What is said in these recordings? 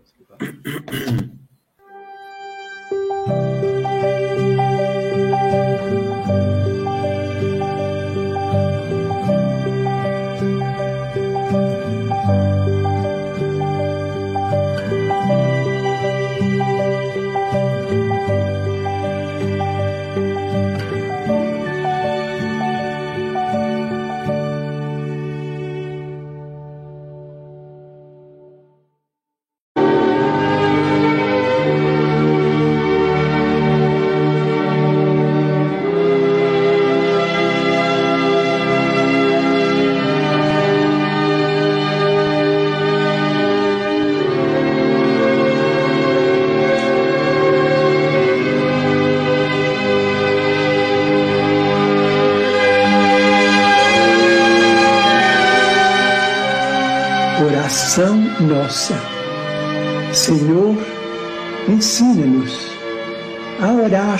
nossa.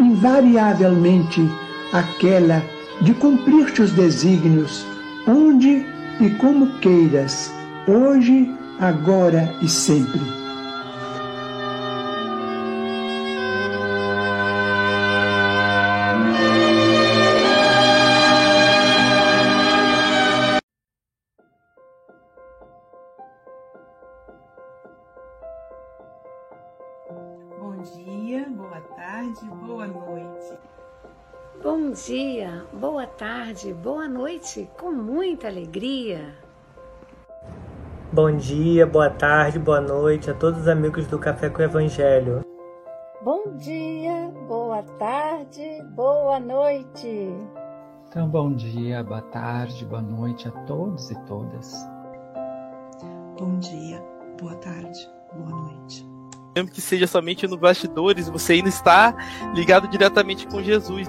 invariavelmente, aquela de cumprir teus desígnios, onde e como queiras, hoje, agora e sempre. Bom dia, boa tarde, boa noite, com muita alegria. Bom dia, boa tarde, boa noite a todos os amigos do Café com o Evangelho. Bom dia, boa tarde, boa noite. Então, bom dia, boa tarde, boa noite a todos e todas. Bom dia, boa tarde, boa noite. Mesmo que seja somente no bastidores, você ainda está ligado diretamente com Jesus.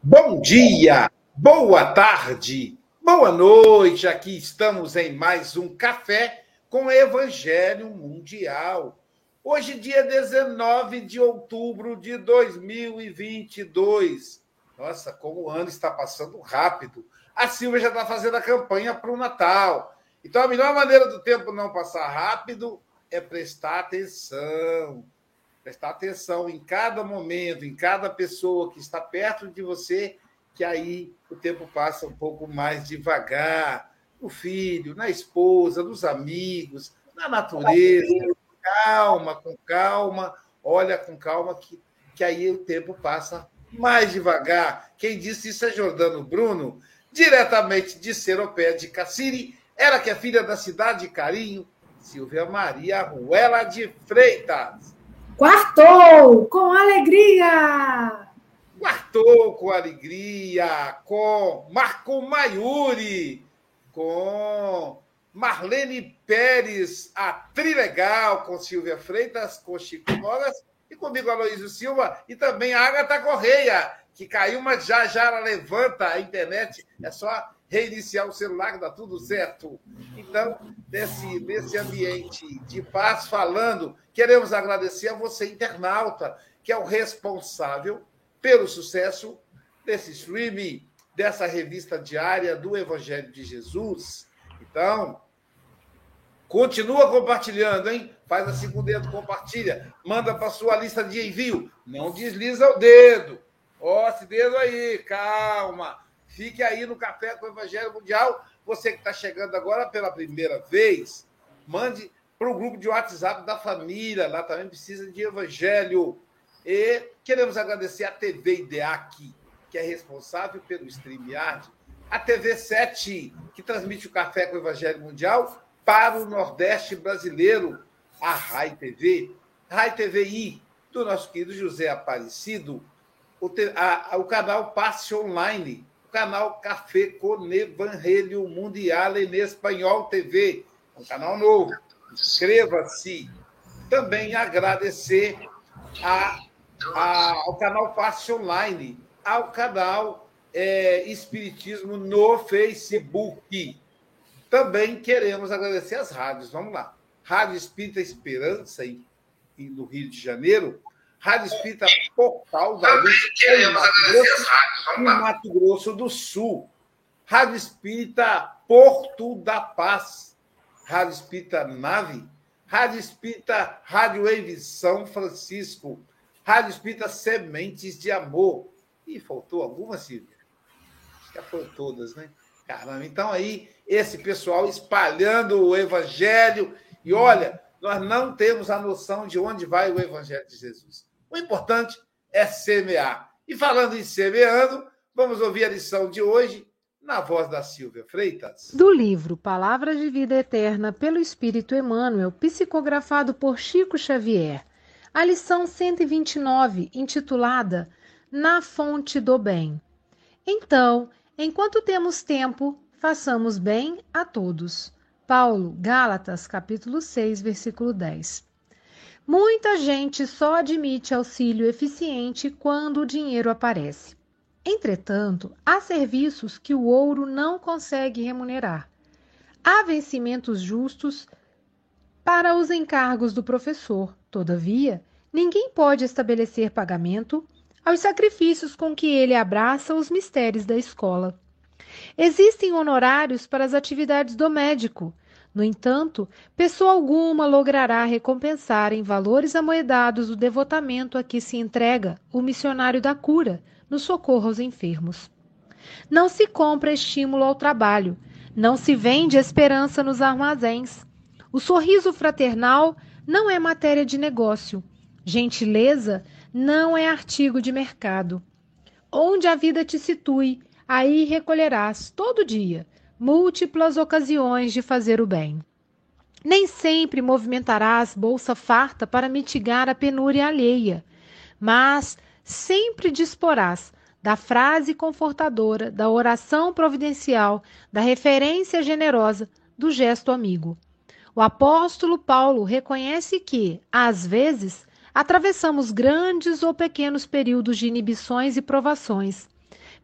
Bom dia, boa tarde, boa noite. Aqui estamos em mais um café com Evangelho Mundial. Hoje, dia 19 de outubro de 2022. Nossa, como o ano está passando rápido. A Silvia já está fazendo a campanha para o Natal. Então, a melhor maneira do tempo não passar rápido é prestar atenção prestar atenção em cada momento, em cada pessoa que está perto de você, que aí o tempo passa um pouco mais devagar. No filho, na esposa, nos amigos, na natureza. Calma, com calma, olha com calma, que, que aí o tempo passa mais devagar. Quem disse isso é Jordano Bruno, diretamente de Seropé de Cassiri, ela que é filha da cidade de Carinho, Silvia Maria Ruela de Freitas. Quartou com alegria! Quartou com alegria, com Marco Maiuri, com Marlene Pérez, a Trilegal, com Silvia Freitas, com Chico Moras e comigo, Aloysio Silva, e também a Agatha Correia, que caiu, mas já já ela levanta a internet. É só reiniciar o celular, dá tudo certo. Então, nesse, nesse ambiente de paz, falando, queremos agradecer a você, internauta, que é o responsável pelo sucesso desse streaming, dessa revista diária do Evangelho de Jesus. Então, continua compartilhando, hein? Faz assim com o dedo, compartilha, manda para sua lista de envio. Não desliza o dedo. Ó, esse dedo aí, calma. Fique aí no Café com o Evangelho Mundial. Você que está chegando agora pela primeira vez, mande para o grupo de WhatsApp da família. Lá também precisa de evangelho. E queremos agradecer a TV IDEAC, que é responsável pelo StreamYard, a TV 7, que transmite o Café com o Evangelho Mundial para o Nordeste brasileiro, a RAI TV, RAI TVI, do nosso querido José Aparecido, o, a, o canal Passe Online, canal Café com Evangelho Mundial em Espanhol TV, um canal novo. Inscreva-se. Também agradecer a, a, ao canal Passe Online, ao canal é, Espiritismo no Facebook. Também queremos agradecer as rádios. Vamos lá. Rádio Espírita Esperança, em, em, no Rio de Janeiro. Rádio Espírita Portal da Luz, em Mato, Grosso, em Mato Grosso do Sul. Rádio Espírita Porto da Paz. Rádio Espírita Nave. Rádio Espírita Rádio Wave São Francisco. Rádio Espírita Sementes de Amor. E faltou alguma, Silvia? Já foram todas, né? Caramba, então aí, esse pessoal espalhando o evangelho. E olha, nós não temos a noção de onde vai o evangelho de Jesus. O importante é semear. E falando em semeando, vamos ouvir a lição de hoje na voz da Silvia Freitas. Do livro Palavras de Vida Eterna pelo Espírito Emmanuel, psicografado por Chico Xavier. A lição 129, intitulada Na Fonte do Bem. Então, enquanto temos tempo, façamos bem a todos. Paulo, Gálatas, capítulo 6, versículo 10. Muita gente só admite auxílio eficiente quando o dinheiro aparece. Entretanto, há serviços que o ouro não consegue remunerar. Há vencimentos justos para os encargos do professor. Todavia, ninguém pode estabelecer pagamento aos sacrifícios com que ele abraça os mistérios da escola. Existem honorários para as atividades do médico, no entanto, pessoa alguma logrará recompensar em valores amoedados o devotamento a que se entrega o missionário da cura no socorro aos enfermos. Não se compra estímulo ao trabalho, não se vende esperança nos armazéns. O sorriso fraternal não é matéria de negócio. Gentileza não é artigo de mercado. Onde a vida te situe, aí recolherás todo dia múltiplas ocasiões de fazer o bem. Nem sempre movimentarás bolsa farta para mitigar a penúria alheia, mas sempre disporás da frase confortadora, da oração providencial, da referência generosa, do gesto amigo. O apóstolo Paulo reconhece que, às vezes, atravessamos grandes ou pequenos períodos de inibições e provações,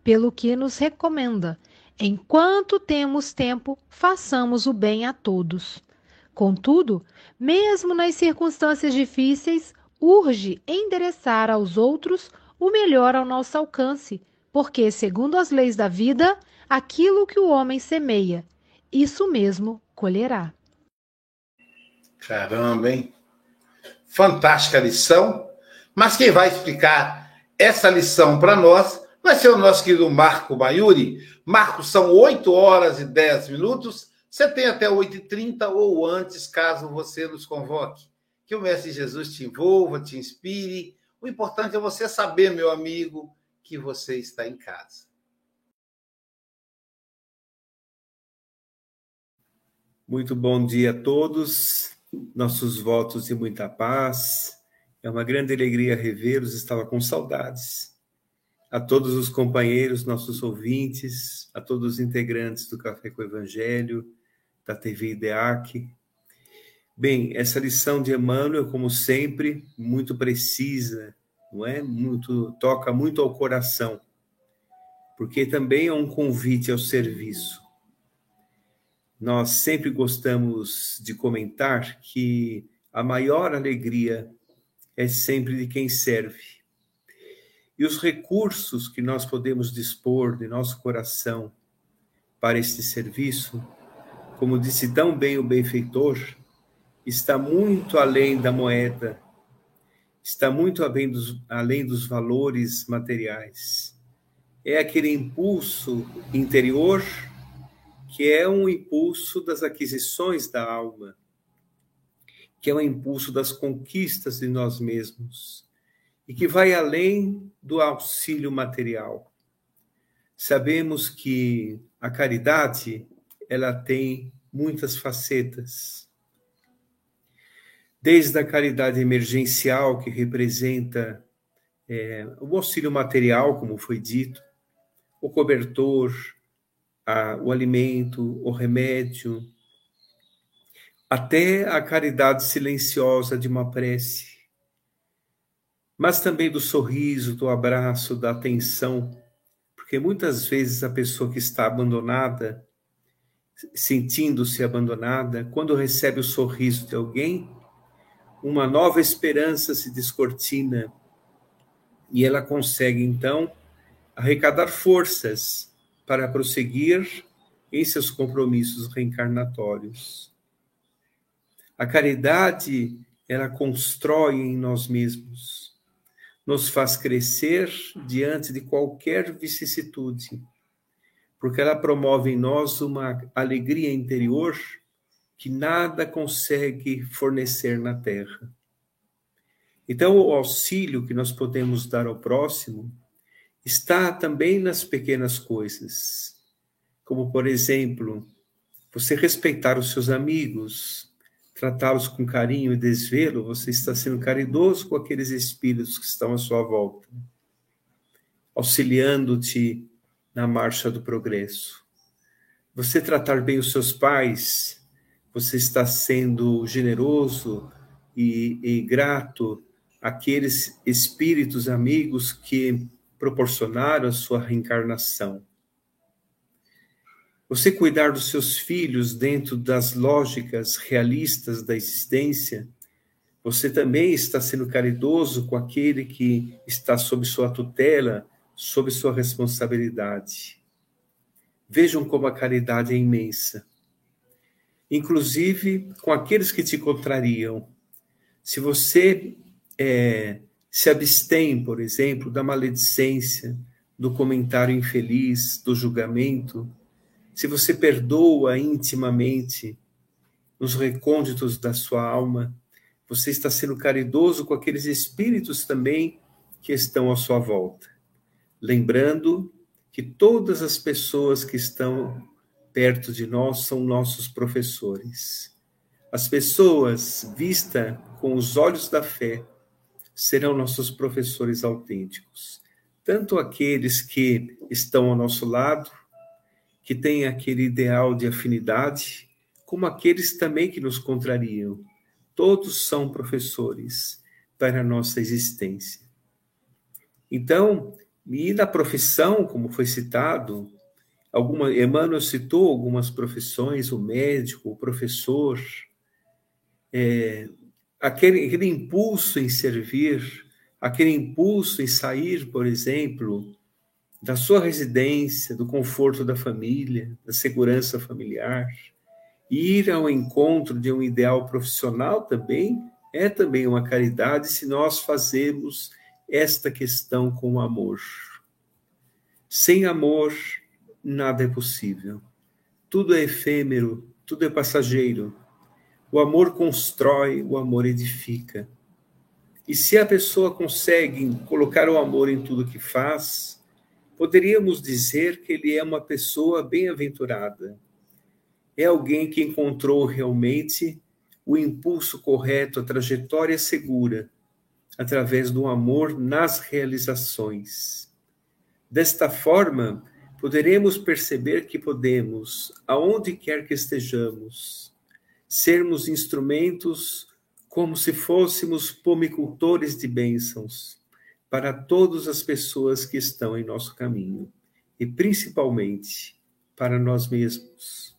pelo que nos recomenda Enquanto temos tempo, façamos o bem a todos. Contudo, mesmo nas circunstâncias difíceis, urge endereçar aos outros o melhor ao nosso alcance, porque, segundo as leis da vida, aquilo que o homem semeia, isso mesmo colherá. Caramba, hein? Fantástica lição. Mas quem vai explicar essa lição para nós vai ser o nosso querido Marco Maiuri. Marco, são 8 horas e 10 minutos. Você tem até 8h30 ou antes, caso você nos convoque. Que o Mestre Jesus te envolva, te inspire. O importante é você saber, meu amigo, que você está em casa. Muito bom dia a todos. Nossos votos de muita paz. É uma grande alegria revê-los. Estava com saudades a todos os companheiros, nossos ouvintes, a todos os integrantes do Café com o Evangelho, da TV IDEAC. Bem, essa lição de Emmanuel, como sempre, muito precisa, não é? Muito toca muito ao coração. porque também é um convite ao serviço. Nós sempre gostamos de comentar que a maior alegria é sempre de quem serve. E os recursos que nós podemos dispor de nosso coração para este serviço, como disse tão bem o benfeitor, está muito além da moeda, está muito além dos, além dos valores materiais. É aquele impulso interior que é um impulso das aquisições da alma, que é um impulso das conquistas de nós mesmos e que vai além do auxílio material. Sabemos que a caridade ela tem muitas facetas. Desde a caridade emergencial, que representa é, o auxílio material, como foi dito, o cobertor, a, o alimento, o remédio, até a caridade silenciosa de uma prece, mas também do sorriso, do abraço, da atenção, porque muitas vezes a pessoa que está abandonada, sentindo-se abandonada, quando recebe o sorriso de alguém, uma nova esperança se descortina e ela consegue então arrecadar forças para prosseguir em seus compromissos reencarnatórios. A caridade, ela constrói em nós mesmos, nos faz crescer diante de qualquer vicissitude, porque ela promove em nós uma alegria interior que nada consegue fornecer na terra. Então, o auxílio que nós podemos dar ao próximo está também nas pequenas coisas, como, por exemplo, você respeitar os seus amigos, tratá-los com carinho e desvelo, você está sendo caridoso com aqueles espíritos que estão à sua volta, auxiliando-te na marcha do progresso. Você tratar bem os seus pais, você está sendo generoso e, e grato àqueles espíritos amigos que proporcionaram a sua reencarnação. Você cuidar dos seus filhos dentro das lógicas realistas da existência, você também está sendo caridoso com aquele que está sob sua tutela, sob sua responsabilidade. Vejam como a caridade é imensa. Inclusive com aqueles que te contrariam. Se você é, se abstém, por exemplo, da maledicência, do comentário infeliz, do julgamento, se você perdoa intimamente nos recônditos da sua alma, você está sendo caridoso com aqueles espíritos também que estão à sua volta. Lembrando que todas as pessoas que estão perto de nós são nossos professores. As pessoas vistas com os olhos da fé serão nossos professores autênticos. Tanto aqueles que estão ao nosso lado, que têm aquele ideal de afinidade, como aqueles também que nos contrariam. Todos são professores para a nossa existência. Então, e na profissão, como foi citado, alguma, Emmanuel citou algumas profissões, o médico, o professor, é, aquele, aquele impulso em servir, aquele impulso em sair, por exemplo, da sua residência, do conforto da família, da segurança familiar. Ir ao encontro de um ideal profissional também é também uma caridade se nós fazemos esta questão com amor. Sem amor, nada é possível. Tudo é efêmero, tudo é passageiro. O amor constrói, o amor edifica. E se a pessoa consegue colocar o amor em tudo que faz, poderíamos dizer que ele é uma pessoa bem-aventurada. É alguém que encontrou realmente o impulso correto, a trajetória segura, através do amor nas realizações. Desta forma, poderemos perceber que podemos, aonde quer que estejamos, sermos instrumentos como se fôssemos pomicultores de bênçãos para todas as pessoas que estão em nosso caminho. e principalmente para nós mesmos.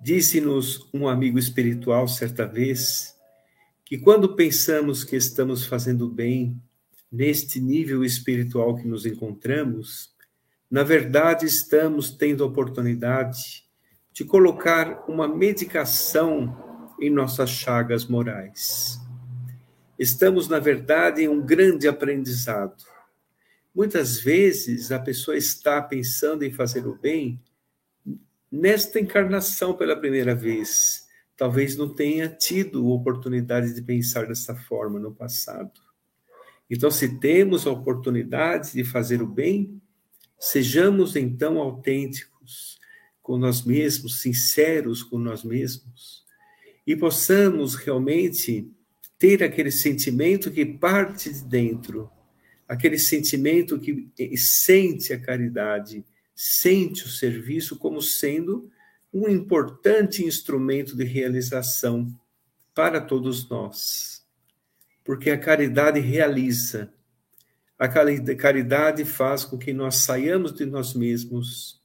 Disse-nos um amigo espiritual certa vez que quando pensamos que estamos fazendo bem neste nível espiritual que nos encontramos, na verdade estamos tendo a oportunidade de colocar uma medicação em nossas chagas morais. Estamos, na verdade, em um grande aprendizado. Muitas vezes a pessoa está pensando em fazer o bem nesta encarnação pela primeira vez. Talvez não tenha tido oportunidade de pensar dessa forma no passado. Então, se temos a oportunidade de fazer o bem, sejamos então autênticos com nós mesmos, sinceros com nós mesmos, e possamos realmente ter aquele sentimento que parte de dentro, aquele sentimento que sente a caridade, sente o serviço como sendo um importante instrumento de realização para todos nós. Porque a caridade realiza, a caridade faz com que nós saiamos de nós mesmos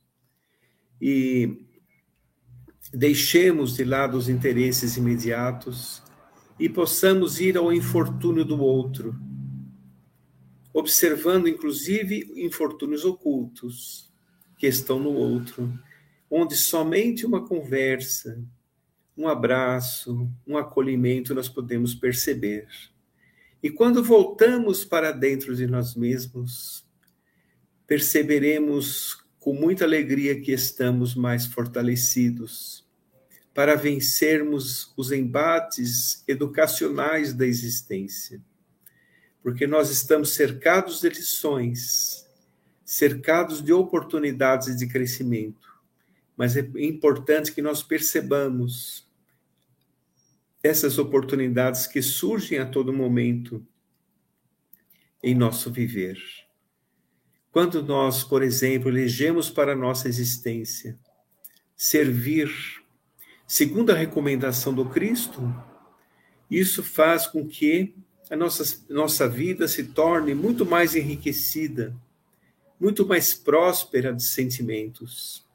e deixemos de lado os interesses imediatos e possamos ir ao infortúnio do outro, observando inclusive infortúnios ocultos que estão no outro, onde somente uma conversa, um abraço, um acolhimento nós podemos perceber. E quando voltamos para dentro de nós mesmos, perceberemos com muita alegria que estamos mais fortalecidos para vencermos os embates educacionais da existência. Porque nós estamos cercados de lições, cercados de oportunidades de crescimento. Mas é importante que nós percebamos essas oportunidades que surgem a todo momento em nosso viver. Quando nós, por exemplo, elegemos para a nossa existência servir segundo a recomendação do Cristo, isso faz com que a nossa, nossa vida se torne muito mais enriquecida, muito mais próspera de sentimentos,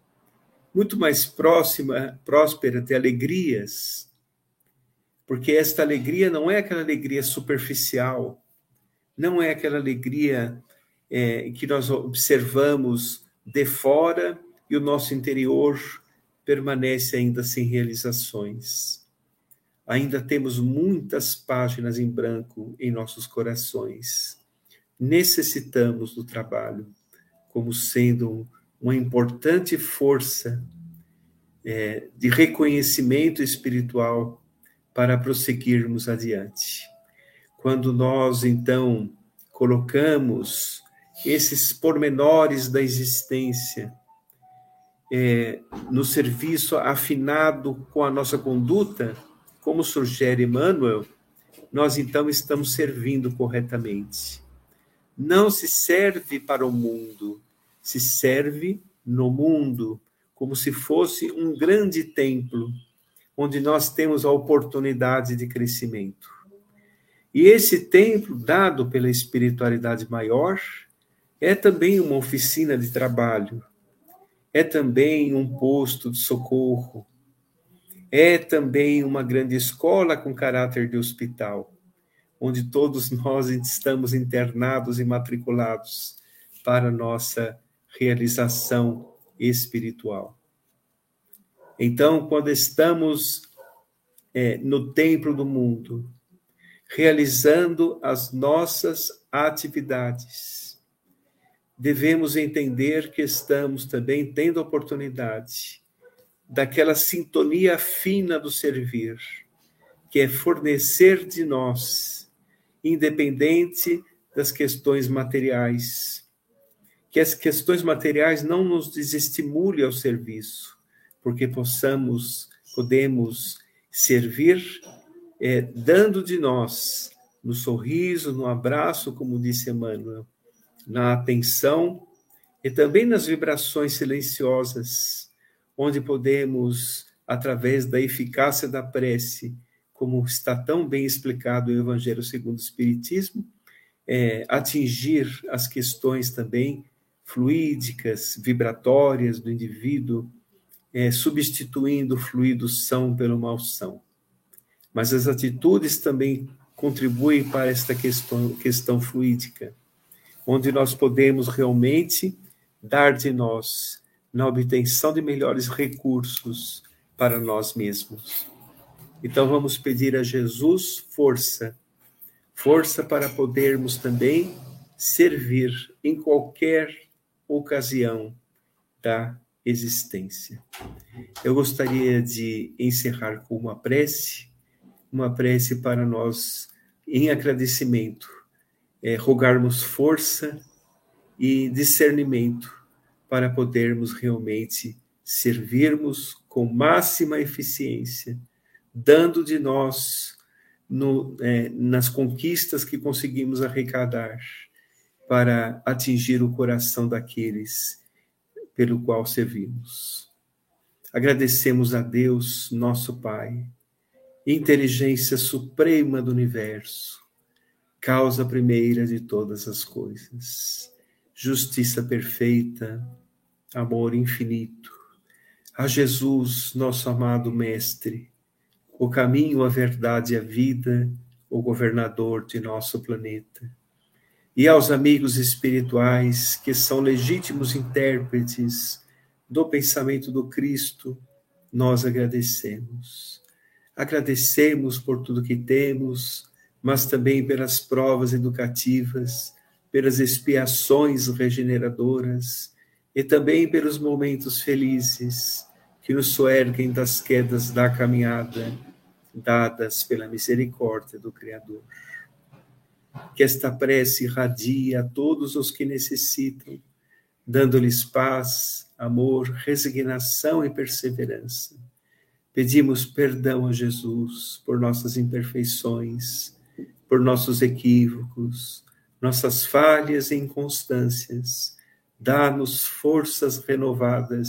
muito mais próxima, próspera de alegrias, porque esta alegria não é aquela alegria superficial, não é aquela alegria é, que nós observamos de fora e o nosso interior permanece ainda sem realizações. Ainda temos muitas páginas em branco em nossos corações. Necessitamos do trabalho como sendo uma importante força é, de reconhecimento espiritual para prosseguirmos adiante. Quando nós, então, colocamos esses pormenores da existência, é, no serviço afinado com a nossa conduta, como sugere Emmanuel, nós então estamos servindo corretamente. Não se serve para o mundo, se serve no mundo, como se fosse um grande templo, onde nós temos a oportunidade de crescimento. E esse templo, dado pela espiritualidade maior, é também uma oficina de trabalho, é também um posto de socorro, é também uma grande escola com caráter de hospital, onde todos nós estamos internados e matriculados para nossa realização espiritual. Então, quando estamos é, no templo do mundo, realizando as nossas atividades, devemos entender que estamos também tendo a oportunidade daquela sintonia fina do servir, que é fornecer de nós, independente das questões materiais. Que as questões materiais não nos desestimulem ao serviço, porque possamos, podemos servir é, dando de nós, no sorriso, no abraço, como disse Emmanuel, na atenção e também nas vibrações silenciosas, onde podemos, através da eficácia da prece, como está tão bem explicado no Evangelho segundo o Espiritismo, é, atingir as questões também fluídicas, vibratórias do indivíduo, é, substituindo o fluido são pelo malsão. Mas as atitudes também contribuem para esta questão, questão fluídica, onde nós podemos realmente dar de nós na obtenção de melhores recursos para nós mesmos. Então vamos pedir a Jesus força, força para podermos também servir em qualquer ocasião da existência. Eu gostaria de encerrar com uma prece, uma prece para nós, em agradecimento, é, rogarmos força e discernimento para podermos realmente servirmos com máxima eficiência, dando de nós no, é, nas conquistas que conseguimos arrecadar para atingir o coração daqueles pelo qual servimos. Agradecemos a Deus, nosso Pai, inteligência suprema do universo, causa primeira de todas as coisas, justiça perfeita, amor infinito. A Jesus, nosso amado Mestre, o caminho, a verdade e a vida, o governador de nosso planeta e aos amigos espirituais que são legítimos intérpretes do pensamento do Cristo, nós agradecemos. Agradecemos por tudo que temos, mas também pelas provas educativas, pelas expiações regeneradoras e também pelos momentos felizes que nos soerguem das quedas da caminhada dadas pela misericórdia do Criador que esta prece irradie a todos os que necessitam, dando-lhes paz, amor, resignação e perseverança. Pedimos perdão a Jesus por nossas imperfeições, por nossos equívocos, nossas falhas e inconstâncias. Dá-nos forças renovadas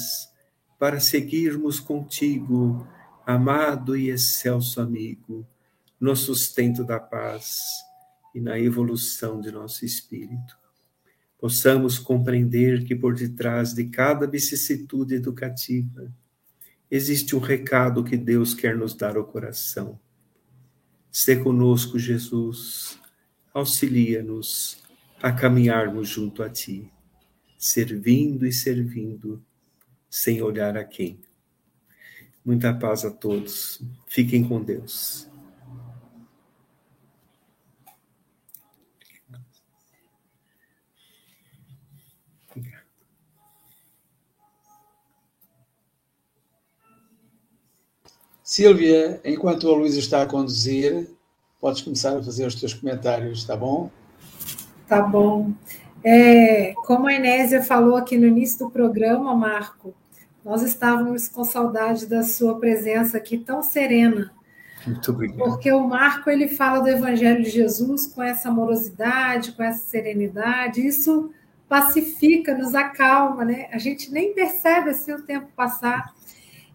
para seguirmos contigo, amado e excelso amigo, no sustento da paz e na evolução de nosso espírito. Possamos compreender que por detrás de cada vicissitude educativa existe um recado que Deus quer nos dar ao coração. Se conosco, Jesus, auxilia-nos a caminharmos junto a Ti, servindo e servindo, sem olhar a quem. Muita paz a todos. Fiquem com Deus. Silvia, enquanto a Luísa está a conduzir, podes começar a fazer os teus comentários, está bom? Tá bom. É, como a Enésia falou aqui no início do programa, Marco, nós estávamos com saudade da sua presença aqui tão serena. Muito obrigado. Porque o Marco ele fala do Evangelho de Jesus com essa amorosidade, com essa serenidade. Isso pacifica, nos acalma, né? A gente nem percebe assim o tempo passar.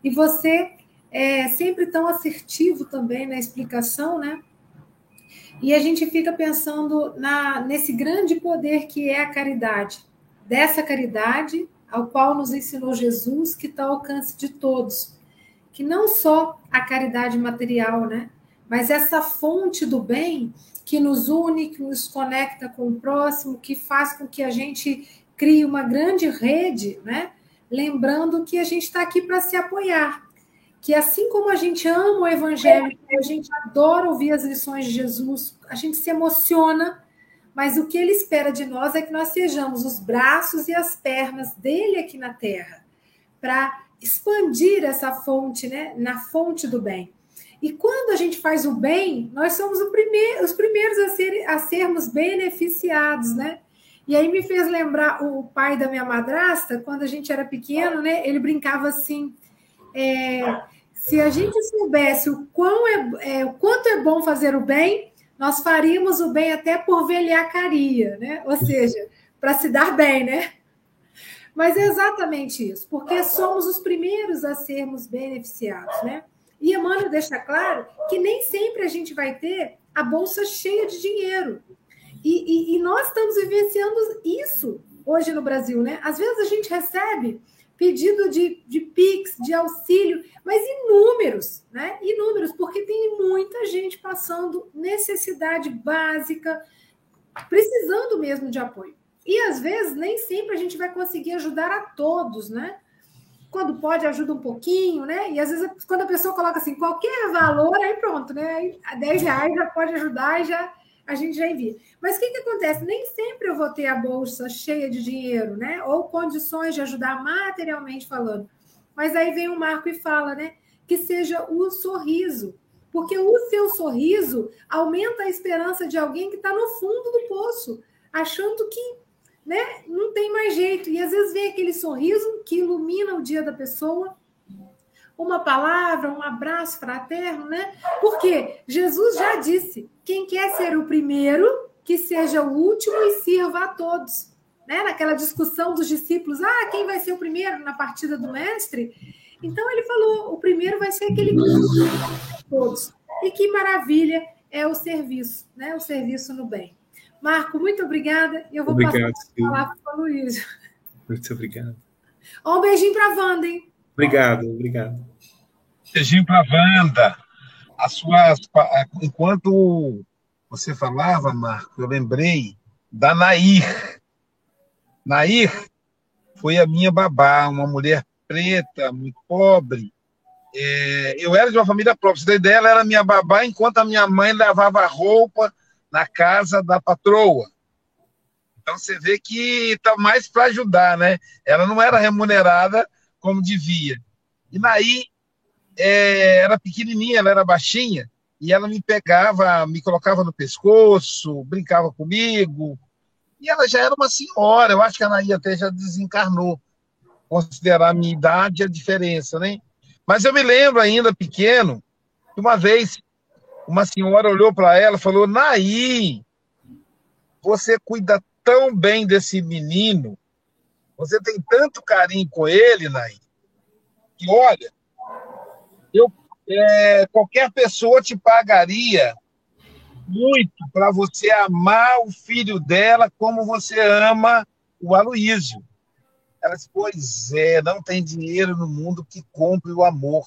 E você é sempre tão assertivo também na explicação, né? E a gente fica pensando na, nesse grande poder que é a caridade, dessa caridade ao qual nos ensinou Jesus, que está ao alcance de todos, que não só a caridade material, né? Mas essa fonte do bem que nos une, que nos conecta com o próximo, que faz com que a gente crie uma grande rede, né? Lembrando que a gente está aqui para se apoiar, que assim como a gente ama o Evangelho, a gente adora ouvir as lições de Jesus, a gente se emociona, mas o que ele espera de nós é que nós sejamos os braços e as pernas dele aqui na Terra, para expandir essa fonte, né, na fonte do bem. E quando a gente faz o bem, nós somos os primeiros a, ser, a sermos beneficiados, né? E aí me fez lembrar o pai da minha madrasta, quando a gente era pequeno, né? Ele brincava assim: é, se a gente soubesse o, quão é, é, o quanto é bom fazer o bem, nós faríamos o bem até por velhacaria, né? Ou seja, para se dar bem, né? Mas é exatamente isso, porque somos os primeiros a sermos beneficiados, né? E Emmanuel deixa claro que nem sempre a gente vai ter a bolsa cheia de dinheiro. E, e, e nós estamos vivenciando isso hoje no Brasil, né? Às vezes a gente recebe pedido de, de PIX, de auxílio, mas inúmeros, né? Inúmeros, porque tem muita gente passando necessidade básica, precisando mesmo de apoio. E às vezes nem sempre a gente vai conseguir ajudar a todos, né? Quando pode, ajuda um pouquinho, né? E às vezes, quando a pessoa coloca assim, qualquer valor, aí pronto, né? Aí, 10 reais já pode ajudar e já a gente já envia. Mas o que, que acontece? Nem sempre eu vou ter a bolsa cheia de dinheiro, né? Ou condições de ajudar materialmente falando. Mas aí vem o Marco e fala, né? Que seja o sorriso. Porque o seu sorriso aumenta a esperança de alguém que está no fundo do poço, achando que né, não tem mais jeito. E às vezes vem aquele sorriso que ilumina o dia da pessoa uma palavra, um abraço fraterno, né? Porque Jesus já disse: quem quer ser o primeiro, que seja o último e sirva a todos. Né? Naquela discussão dos discípulos, ah, quem vai ser o primeiro na partida do mestre? Então ele falou: o primeiro vai ser aquele que todos. E que maravilha é o serviço, né? O serviço no bem. Marco, muito obrigada. E eu vou obrigado, passar a palavra para o Luiz. Muito obrigado. Um beijinho para a Wanda, hein? Obrigado, obrigado. Beijinho para Wanda. Enquanto você falava, Marco, eu lembrei da Nair. Nair foi a minha babá, uma mulher preta, muito pobre. É, eu era de uma família própria. Você ideia, ela era minha babá, enquanto a minha mãe lavava roupa na casa da patroa. Então você vê que está mais para ajudar, né? Ela não era remunerada como devia. E Naí é, era pequenininha, ela era baixinha, e ela me pegava, me colocava no pescoço, brincava comigo. E ela já era uma senhora, eu acho que a Naí até já desencarnou, considerar a minha idade a diferença, né? Mas eu me lembro ainda, pequeno, que uma vez uma senhora olhou para ela e falou: Naí, você cuida tão bem desse menino, você tem tanto carinho com ele, Naí, que olha, eu, é, qualquer pessoa te pagaria muito para você amar o filho dela como você ama o Aloísio. Ela disse, pois é, não tem dinheiro no mundo que compre o amor.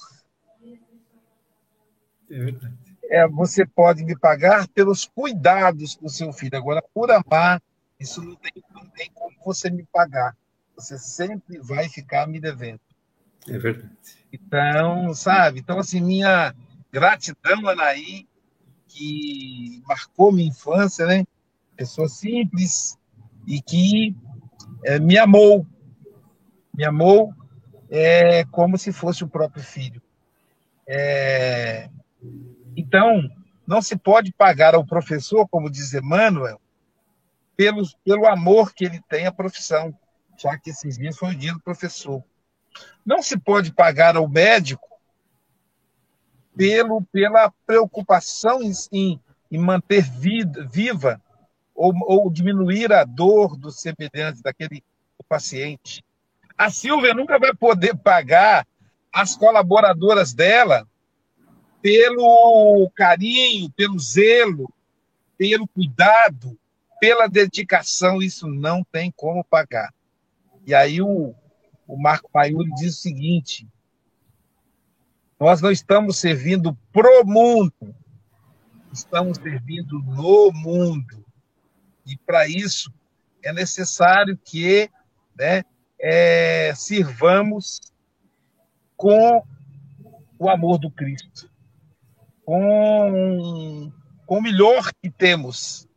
É verdade. É, você pode me pagar pelos cuidados do seu filho. Agora, por amar, isso não tem, não tem como você me pagar. Você sempre vai ficar me devendo. É verdade. Então, sabe? Então, assim, minha gratidão, Anaí, que marcou minha infância, né? Pessoa simples e que é, me amou. Me amou é, como se fosse o próprio filho. É, então, não se pode pagar ao professor, como diz Emmanuel, pelo, pelo amor que ele tem à profissão, já que esses dias foi o dia do professor. Não se pode pagar ao médico pelo, pela preocupação em, em manter vida, viva ou, ou, diminuir a dor do semelhante daquele paciente. A Silvia nunca vai poder pagar as colaboradoras dela pelo carinho, pelo zelo, pelo cuidado, pela dedicação, isso não tem como pagar. E aí o, o Marco Paiuri diz o seguinte: nós não estamos servindo pro mundo, estamos servindo no mundo. E para isso é necessário que né, é, sirvamos com o amor do Cristo, com, com o melhor que temos.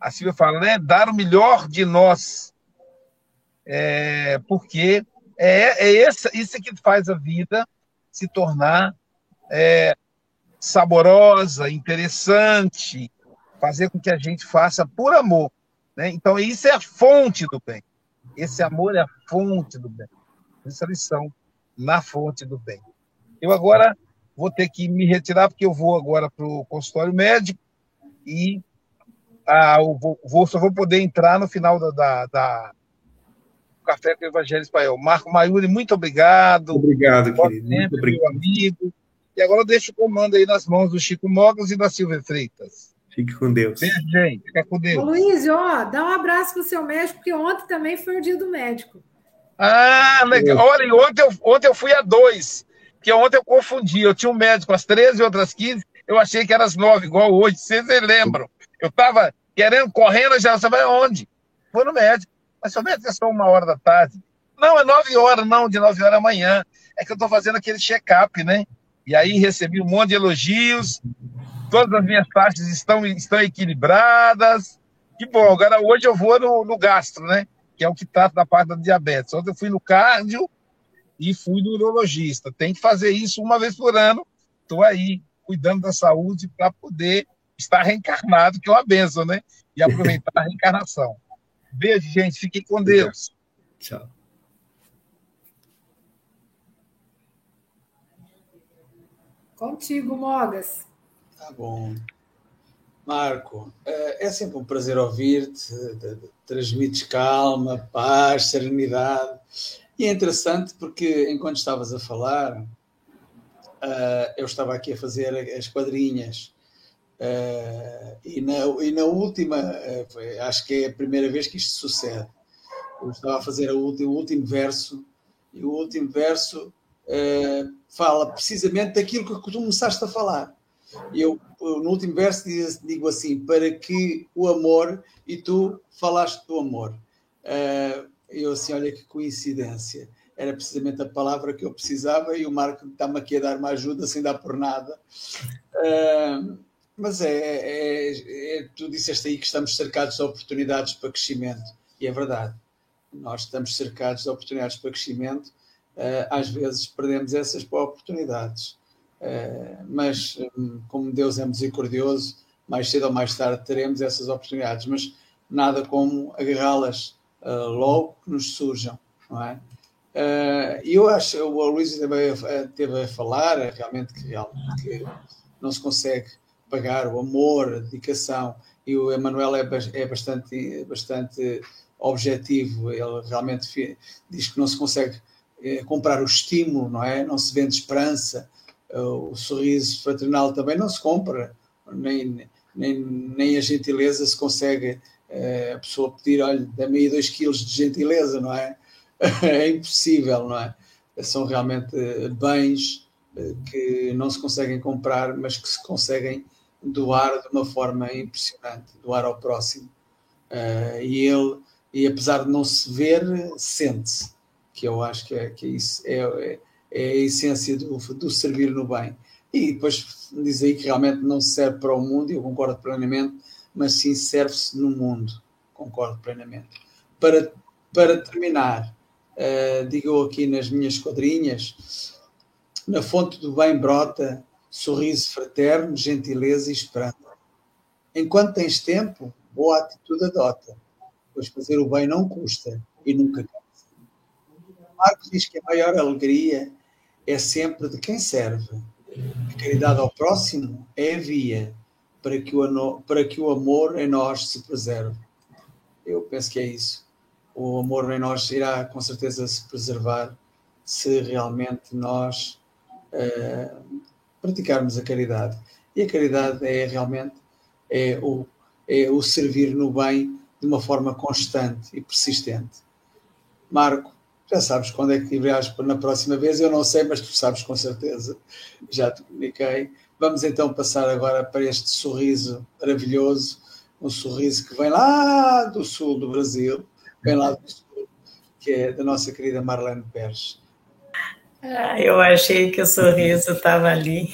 A Silvia fala, né? Dar o melhor de nós. É, porque é, é isso que faz a vida se tornar é, saborosa, interessante, fazer com que a gente faça por amor. Né? Então, isso é a fonte do bem. Esse amor é a fonte do bem. Essa é lição na fonte do bem. Eu agora vou ter que me retirar, porque eu vou agora para o consultório médico e ah, vou, vou, só vou poder entrar no final da, da, da Café com o Evangelho Espanhol. Marco Maiuri, muito obrigado. Obrigado, querido. Sempre, muito obrigado. meu amigo. E agora eu deixo o comando aí nas mãos do Chico Mogas e da Silvia Freitas. Fique com Deus. Beijo, gente. Fica com Deus. Ô, Luiz, ó, dá um abraço pro seu médico, porque ontem também foi o dia do médico. Ah, legal. Olha, ontem eu, ontem eu fui a dois, porque ontem eu confundi. Eu tinha um médico às 13 e outras 15, eu achei que era às 9, igual hoje. Vocês lembram? Eu estava querendo, correndo, já você vai aonde? Vou no médico. Mas médico é só uma hora da tarde. Não, é 9 horas, não, de 9 horas amanhã. É que eu estou fazendo aquele check-up, né? E aí recebi um monte de elogios, todas as minhas taxas estão, estão equilibradas. Que bom, agora hoje eu vou no, no gastro, né? Que é o que trata da parte da diabetes. Ontem eu fui no cardio e fui no urologista. Tem que fazer isso uma vez por ano. Estou aí cuidando da saúde para poder estar reencarnado, que é uma benção, né? E aproveitar a reencarnação. Beijo, gente. Fiquem com Deus. Tchau. Contigo, Mogas. Tá bom. Marco, é sempre um prazer ouvir-te, transmites calma, paz, serenidade. E é interessante porque enquanto estavas a falar, eh, eu estava aqui a fazer as quadrinhas. Eh, e, na, e na última, eh, acho que é a primeira vez que isto sucede. Eu estava a fazer o último, o último verso, e o último verso fala precisamente daquilo que tu começaste a falar. Eu, no último verso, digo assim: para que o amor, e tu falaste do amor. Uh, eu assim, olha que coincidência. Era precisamente a palavra que eu precisava e o Marco está-me aqui a dar uma ajuda sem dar por nada. Uh, mas é, é, é, tu disseste aí que estamos cercados de oportunidades para crescimento, e é verdade. Nós estamos cercados de oportunidades para crescimento eh, às vezes perdemos essas oportunidades. Eh, mas, hum, como Deus é misericordioso, mais cedo ou mais tarde teremos essas oportunidades, mas nada como agarrá-las eh, logo que nos surjam, não é? E eu acho, o Luís teve a falar realmente que, que não se consegue pagar o amor, a dedicação, e o Emanuel é, é bastante, bastante objetivo, ele realmente diz que não se consegue é, comprar o estímulo, não é? Não se vende esperança. O sorriso fraternal também não se compra, nem, nem, nem a gentileza se consegue é, a pessoa pedir, olha, dá-me aí dois quilos de gentileza, não é? É impossível, não é? São realmente bens que não se conseguem comprar, mas que se conseguem doar de uma forma impressionante, doar ao próximo. e ele, e apesar de não se ver, sente-se que eu acho que é, que é isso, é, é, é a essência do, do servir no bem. E depois diz aí que realmente não serve para o mundo, e eu concordo plenamente, mas sim serve-se no mundo, concordo plenamente. Para, para terminar, uh, digo aqui nas minhas quadrinhas, na fonte do bem brota sorriso fraterno, gentileza e esperança. Enquanto tens tempo, boa atitude adota, pois fazer o bem não custa e nunca cansa. Marcos diz que a maior alegria é sempre de quem serve. A caridade ao próximo é a via para que o, para que o amor em nós se preserve. Eu penso que é isso. O amor em nós irá com certeza se preservar se realmente nós uh, praticarmos a caridade. E a caridade é realmente é o, é o servir no bem de uma forma constante e persistente. Marco, já sabes quando é que irás na próxima vez, eu não sei, mas tu sabes com certeza. Já te comuniquei. Vamos então passar agora para este sorriso maravilhoso, um sorriso que vem lá do sul do Brasil, vem lá do sul, que é da nossa querida Marlene Pérez. Ah, eu achei que o sorriso estava ali.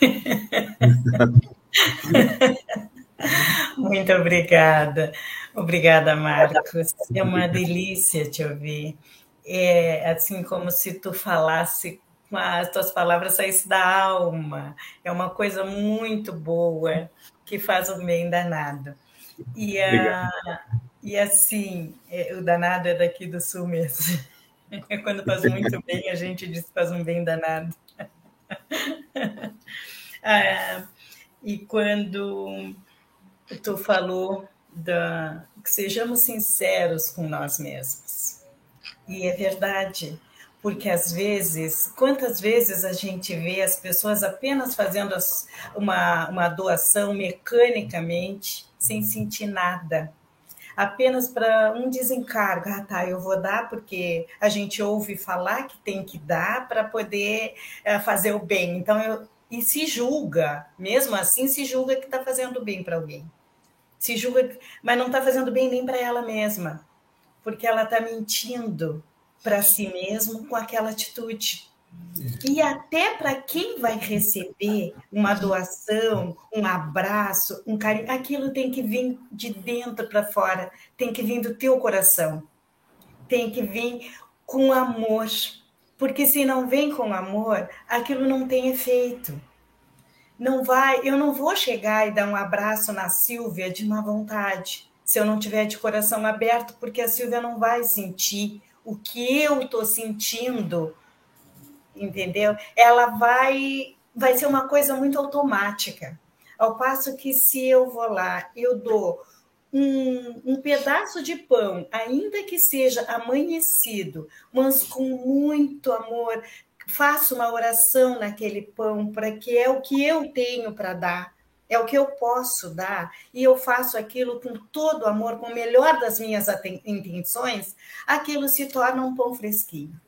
Muito obrigada. Obrigada, Marcos. É uma delícia te ouvir é assim como se tu falasse com as tuas palavras saísse da alma. É uma coisa muito boa que faz o bem danado. E, a, e assim, é, o danado é daqui do sul mesmo. Quando faz muito bem, a gente diz que faz um bem danado. Ah, e quando tu falou da, que sejamos sinceros com nós mesmos e é verdade, porque às vezes, quantas vezes a gente vê as pessoas apenas fazendo uma, uma doação mecanicamente, sem sentir nada, apenas para um desencargo. Ah, tá, eu vou dar porque a gente ouve falar que tem que dar para poder uh, fazer o bem. Então, eu, e se julga, mesmo assim, se julga que está fazendo bem para alguém. Se julga, mas não está fazendo bem nem para ela mesma, porque ela está mentindo para si mesmo com aquela atitude. E até para quem vai receber uma doação, um abraço, um carinho, aquilo tem que vir de dentro para fora, tem que vir do teu coração, tem que vir com amor, porque se não vem com amor, aquilo não tem efeito. Não vai, eu não vou chegar e dar um abraço na Silvia de má vontade, se eu não tiver de coração aberto, porque a Silvia não vai sentir o que eu estou sentindo, entendeu? Ela vai, vai ser uma coisa muito automática. Ao passo que se eu vou lá, eu dou um, um, pedaço de pão, ainda que seja amanhecido, mas com muito amor, faço uma oração naquele pão, para que é o que eu tenho para dar, é o que eu posso dar, e eu faço aquilo com todo amor, com o melhor das minhas intenções, aquilo se torna um pão fresquinho,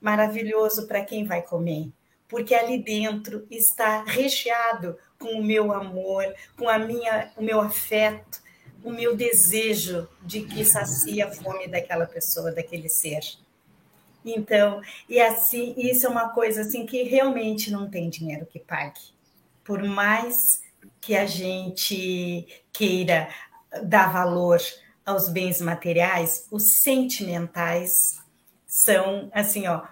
maravilhoso para quem vai comer, porque ali dentro está recheado com o meu amor, com a minha, o meu afeto, o meu desejo de que sacia a fome daquela pessoa, daquele ser. Então, e assim, isso é uma coisa assim que realmente não tem dinheiro que pague. Por mais que a gente queira dar valor aos bens materiais, os sentimentais são assim, ó,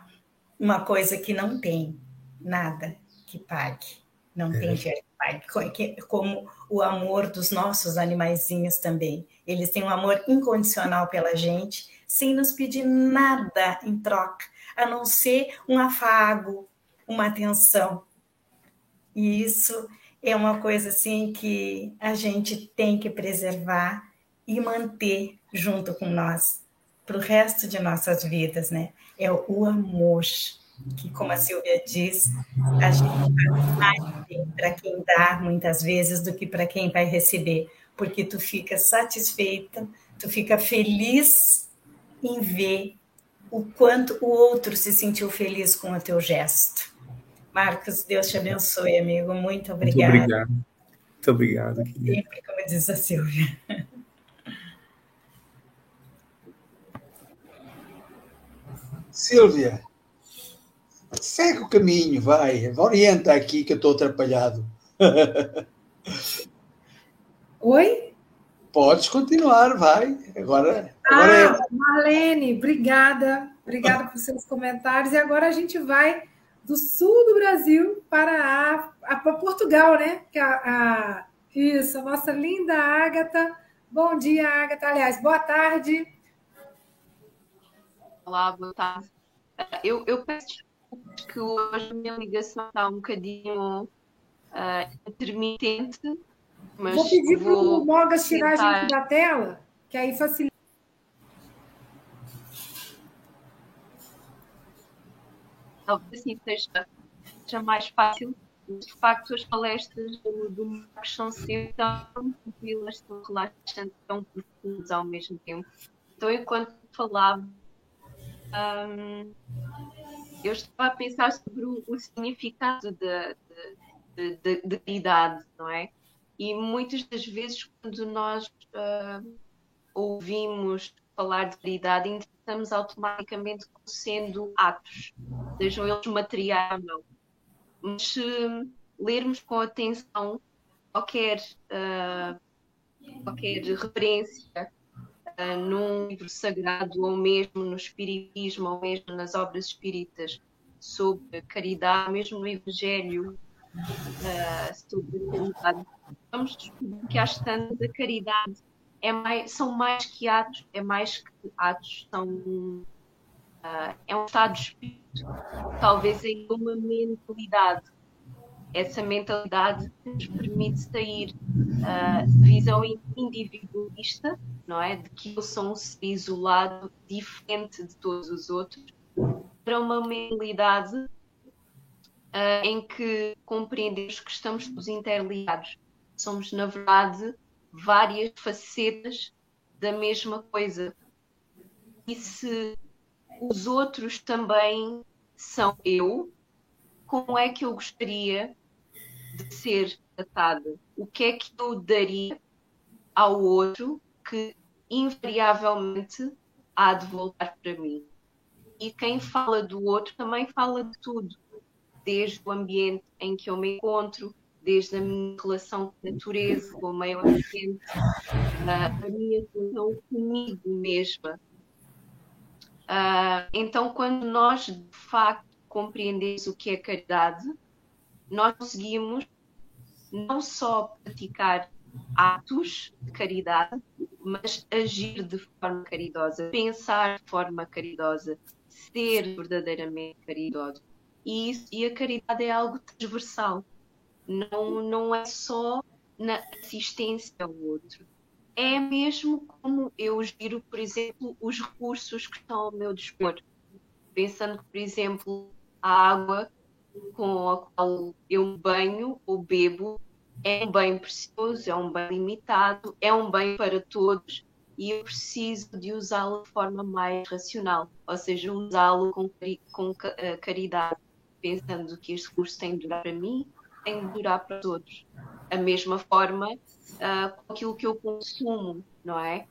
uma coisa que não tem nada que pague, não é. tem dinheiro que pague, como o amor dos nossos animaizinhos também. Eles têm um amor incondicional pela gente, sem nos pedir nada em troca, a não ser um afago, uma atenção. E isso é uma coisa assim que a gente tem que preservar e manter junto com nós para o resto de nossas vidas, né? É o amor, que como a Silvia diz, a gente faz mais para quem dá muitas vezes do que para quem vai receber, porque tu fica satisfeita, tu fica feliz em ver o quanto o outro se sentiu feliz com o teu gesto. Marcos, Deus te abençoe, amigo. Muito obrigada. Muito obrigado. Muito obrigado. Querida. Sempre, como diz a Silvia. Silvia, segue o caminho, vai. Orienta aqui que eu estou atrapalhado. Oi? Podes continuar, vai. Agora, ah, agora é... Marlene, obrigada. Obrigada por seus comentários. E agora a gente vai do sul do Brasil para, a, a para Portugal, né? Que a, a, isso, a nossa linda Ágata. Bom dia, Ágata. Aliás, boa tarde. Boa tarde. Eu, eu peço desculpas que hoje a minha ligação está um bocadinho uh, intermitente. Mas vou pedir para o Mogas tirar a gente da tela, que aí facilita. talvez assim seja, seja mais fácil. De facto, as palestras do, do Marcos são sempre tão tranquilas, tão relaxantes, tão profundas ao mesmo tempo. Então, enquanto falava, um, eu estava a pensar sobre o, o significado de, de, de, de, idade, não é? E muitas das vezes, quando nós uh, ouvimos falar de caridade, interpretamos automaticamente como sendo atos, sejam eles materiais ou não. Mas se lermos com atenção qualquer, uh, qualquer referência uh, num livro sagrado, ou mesmo no Espiritismo, ou mesmo nas obras espíritas, sobre caridade, mesmo no Evangelho, uh, sobre caridade, vamos descobrir que às tantas a caridade é mais, são mais que atos, é mais que atos, são, uh, é um estado de espírito, talvez é uma mentalidade. Essa mentalidade nos permite sair uh, de visão individualista, não é? De que eu sou um ser isolado, diferente de todos os outros, para uma mentalidade uh, em que compreendemos que estamos todos interligados. Somos, na verdade, várias facetas da mesma coisa. E se os outros também são eu, como é que eu gostaria de ser tratada? O que é que eu daria ao outro que invariavelmente há de voltar para mim? E quem fala do outro também fala de tudo, desde o ambiente em que eu me encontro, desde a minha relação com a natureza, com o meio ambiente, a minha relação comigo mesma. Uh, então, quando nós de facto compreendemos o que é caridade, nós conseguimos não só praticar atos de caridade, mas agir de forma caridosa, pensar de forma caridosa, ser verdadeiramente caridoso. E, isso, e a caridade é algo transversal, não, não é só na assistência ao outro. É mesmo como eu giro, por exemplo, os recursos que estão ao meu dispor. Pensando por exemplo, a água com a qual eu banho ou bebo é um bem precioso, é um bem limitado, é um bem para todos e eu preciso de usá-lo de forma mais racional, ou seja, usá-lo com, com uh, caridade, pensando que este recurso tem de durar para mim, tem de durar para todos. A mesma forma uh, com aquilo que eu consumo, não é?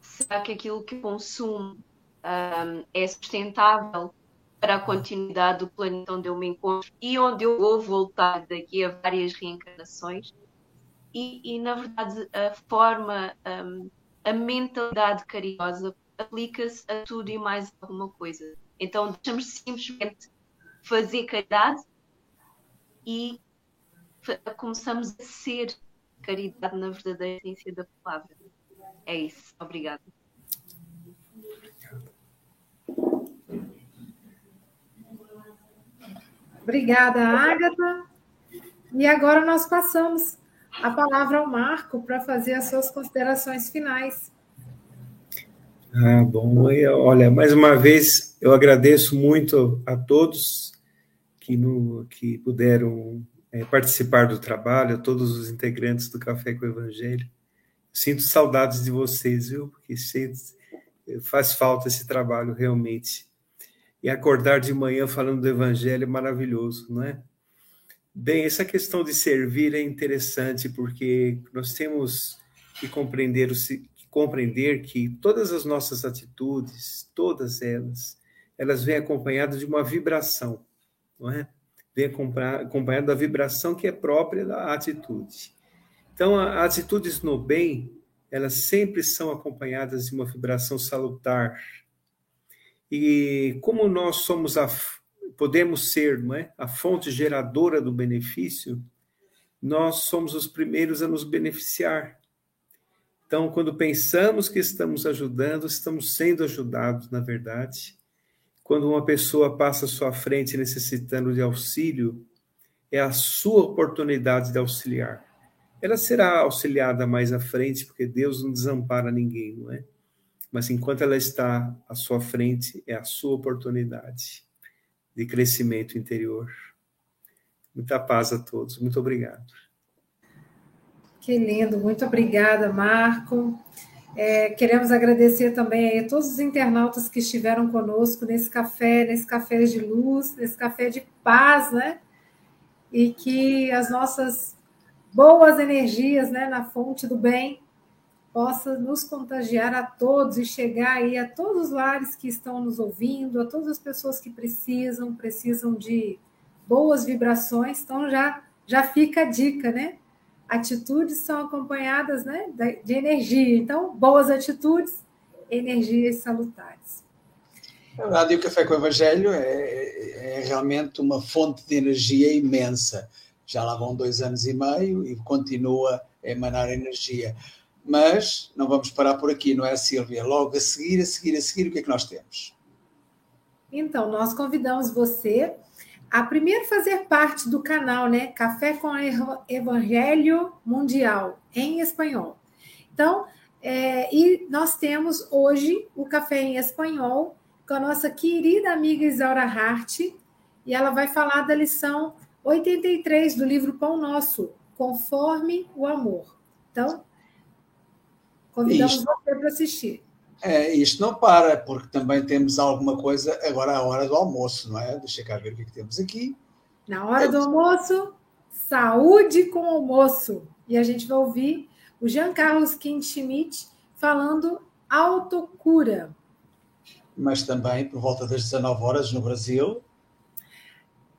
Será que aquilo que eu consumo um, é sustentável para a continuidade do planeta onde eu me encontro e onde eu vou voltar daqui a várias reencarnações? E, e na verdade, a forma um, a mentalidade carinhosa aplica-se a tudo e mais alguma coisa. Então deixamos simplesmente fazer caridade e começamos a ser caridade na verdadeira essência da palavra. É isso. Obrigada. Obrigada, Agatha. E agora nós passamos a palavra ao Marco para fazer as suas considerações finais. Ah, bom. Olha, mais uma vez eu agradeço muito a todos que, no, que puderam é, participar do trabalho, a todos os integrantes do Café com o Evangelho. Sinto saudades de vocês, viu? Porque faz falta esse trabalho realmente. E acordar de manhã falando do Evangelho é maravilhoso, não é? Bem, essa questão de servir é interessante porque nós temos que compreender, compreender que todas as nossas atitudes, todas elas, elas vêm acompanhadas de uma vibração, não é? Vem acompanhada da vibração que é própria da atitude. Então, as atitudes no bem, elas sempre são acompanhadas de uma vibração salutar. E como nós somos a podemos ser não é? a fonte geradora do benefício, nós somos os primeiros a nos beneficiar. Então, quando pensamos que estamos ajudando, estamos sendo ajudados, na verdade. Quando uma pessoa passa à sua frente necessitando de auxílio, é a sua oportunidade de auxiliar. Ela será auxiliada mais à frente, porque Deus não desampara ninguém, não é? Mas enquanto ela está à sua frente, é a sua oportunidade de crescimento interior. Muita paz a todos. Muito obrigado. Que lindo. Muito obrigada, Marco. É, queremos agradecer também a todos os internautas que estiveram conosco nesse café, nesse café de luz, nesse café de paz, né? E que as nossas boas energias, né, na fonte do bem, possa nos contagiar a todos e chegar aí a todos os lares que estão nos ouvindo, a todas as pessoas que precisam, precisam de boas vibrações. Então já já fica a dica, né? Atitudes são acompanhadas, né, de energia. Então, boas atitudes, energias salutares. É e o Café com o Evangelho é, é realmente uma fonte de energia imensa. Já lá vão dois anos e meio e continua a emanar energia. Mas não vamos parar por aqui, não é, Silvia? Logo a seguir, a seguir, a seguir, o que é que nós temos? Então, nós convidamos você a primeiro fazer parte do canal, né? Café com Evangelho Mundial, em espanhol. Então, é, e nós temos hoje o café em espanhol, com a nossa querida amiga Isaura Hart, e ela vai falar da lição 83 do livro Pão Nosso, Conforme o Amor. Então, convidamos isto, você para assistir. É, isto não para, porque também temos alguma coisa agora à hora do almoço, não é? Deixa cá ver o que, é que temos aqui. Na hora do almoço, saúde com almoço. E a gente vai ouvir o Jean Carlos Schmidt falando autocura. Mas também por volta das 19 horas no Brasil.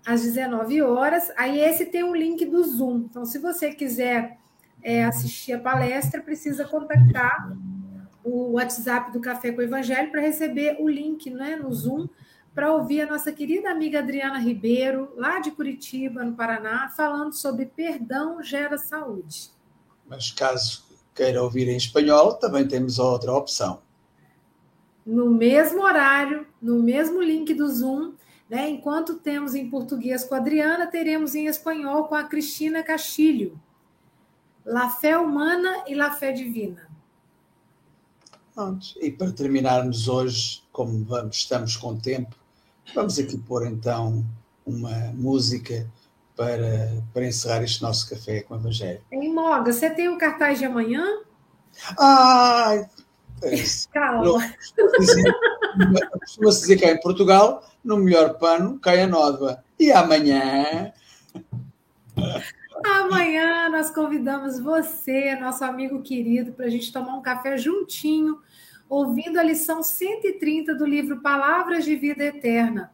Às 19 horas. Aí esse tem um link do Zoom. Então, se você quiser é, assistir a palestra, precisa contactar o WhatsApp do Café com o Evangelho para receber o link né, no Zoom para ouvir a nossa querida amiga Adriana Ribeiro, lá de Curitiba, no Paraná, falando sobre perdão gera saúde. Mas caso queira ouvir em espanhol, também temos outra opção. No mesmo horário, no mesmo link do Zoom, né? Enquanto temos em português com a Adriana, teremos em espanhol com a Cristina Castilho. La fé humana e la fé divina. Pronto. E para terminarmos hoje, como vamos, estamos com tempo, vamos aqui pôr então uma música para, para encerrar este nosso café com o Evangelho. Em Moga, você tem o cartaz de amanhã? Ai! Calma. Costuma-se dizer cá em Portugal, no melhor pano cai a nódoa. E amanhã. Amanhã nós convidamos você, nosso amigo querido, para a gente tomar um café juntinho, ouvindo a lição 130 do livro Palavras de Vida Eterna,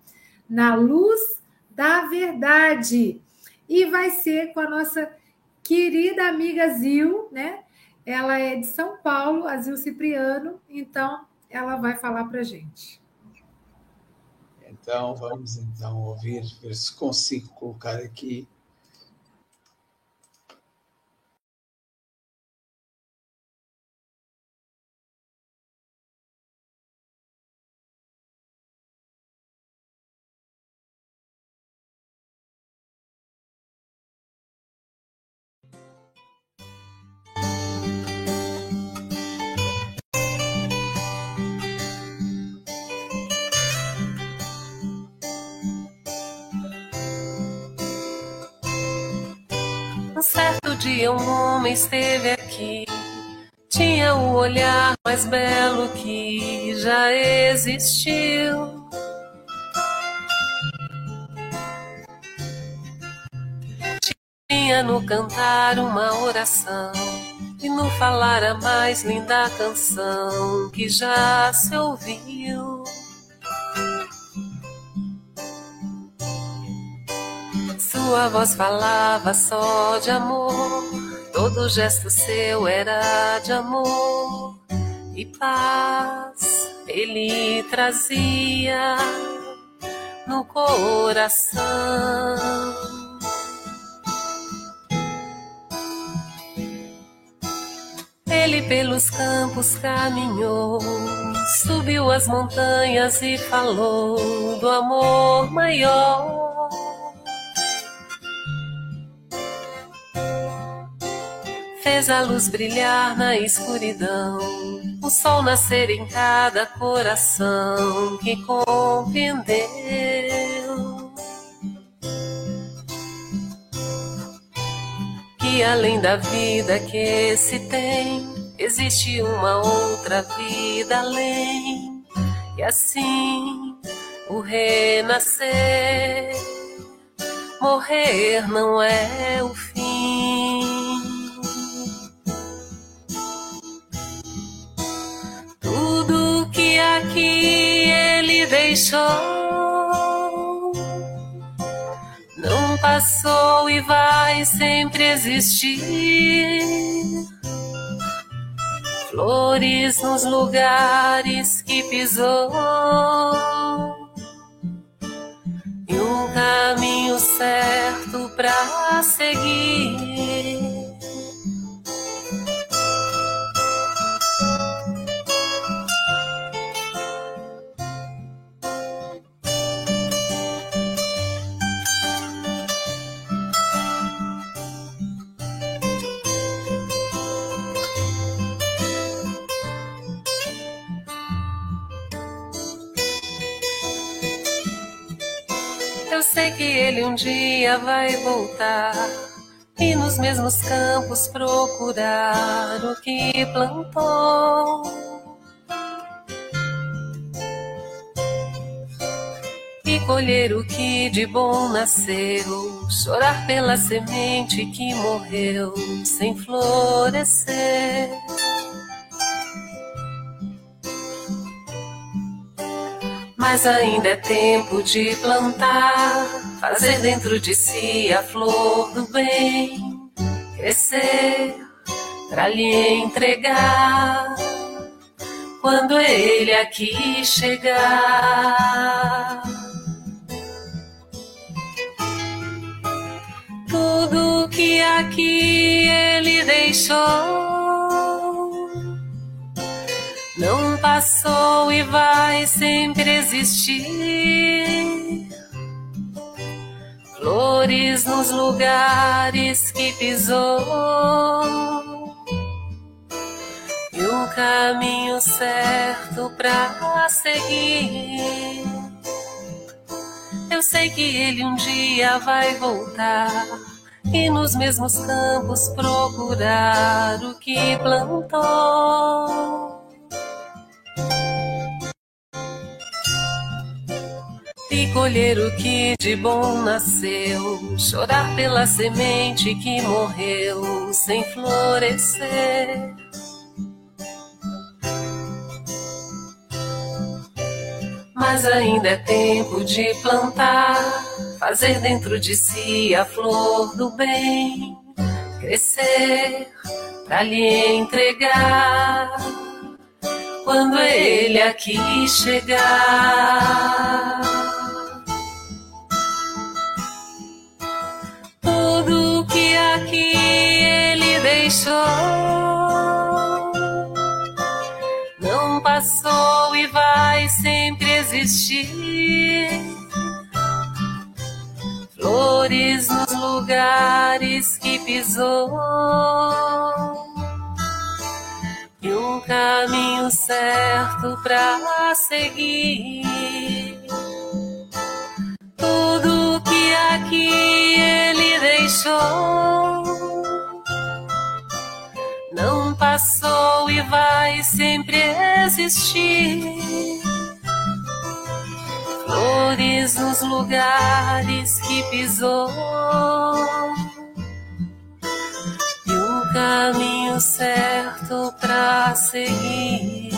na luz da verdade. E vai ser com a nossa querida amiga Zil, né? Ela é de São Paulo, a Zil Cipriano, então ela vai falar para a gente. Então, vamos então ouvir, ver se consigo colocar aqui dia um homem esteve aqui. Tinha o olhar mais belo que já existiu. Tinha no cantar uma oração e no falar a mais linda canção que já se ouviu. Sua voz falava só de amor, todo gesto seu era de amor. E paz ele trazia no coração. Ele pelos campos caminhou, subiu as montanhas e falou do amor maior fez a luz brilhar na escuridão, o sol nascer em cada coração que compreendeu. Que além da vida que se tem, existe uma outra vida além, e assim o renascer, morrer não é o fim. Que ele deixou não passou e vai sempre existir. Flores nos lugares que pisou e um caminho certo para seguir. Sei que ele um dia vai voltar e nos mesmos campos procurar o que plantou. E colher o que de bom nasceu, chorar pela semente que morreu sem florescer. Mas ainda é tempo de plantar, fazer dentro de si a flor do bem, crescer para lhe entregar quando ele aqui chegar. Tudo que aqui ele deixou não passou e vai sempre existir. Flores nos lugares que pisou e um caminho certo pra seguir. Eu sei que ele um dia vai voltar e nos mesmos campos procurar o que plantou. E colher o que de bom nasceu, chorar pela semente que morreu sem florescer. Mas ainda é tempo de plantar, fazer dentro de si a flor do bem, crescer para lhe entregar quando ele aqui chegar. Que ele deixou não passou e vai sempre existir. Flores nos lugares que pisou e um caminho certo para seguir. Aqui ele deixou não passou e vai sempre existir. Flores nos lugares que pisou caminho certo para seguir.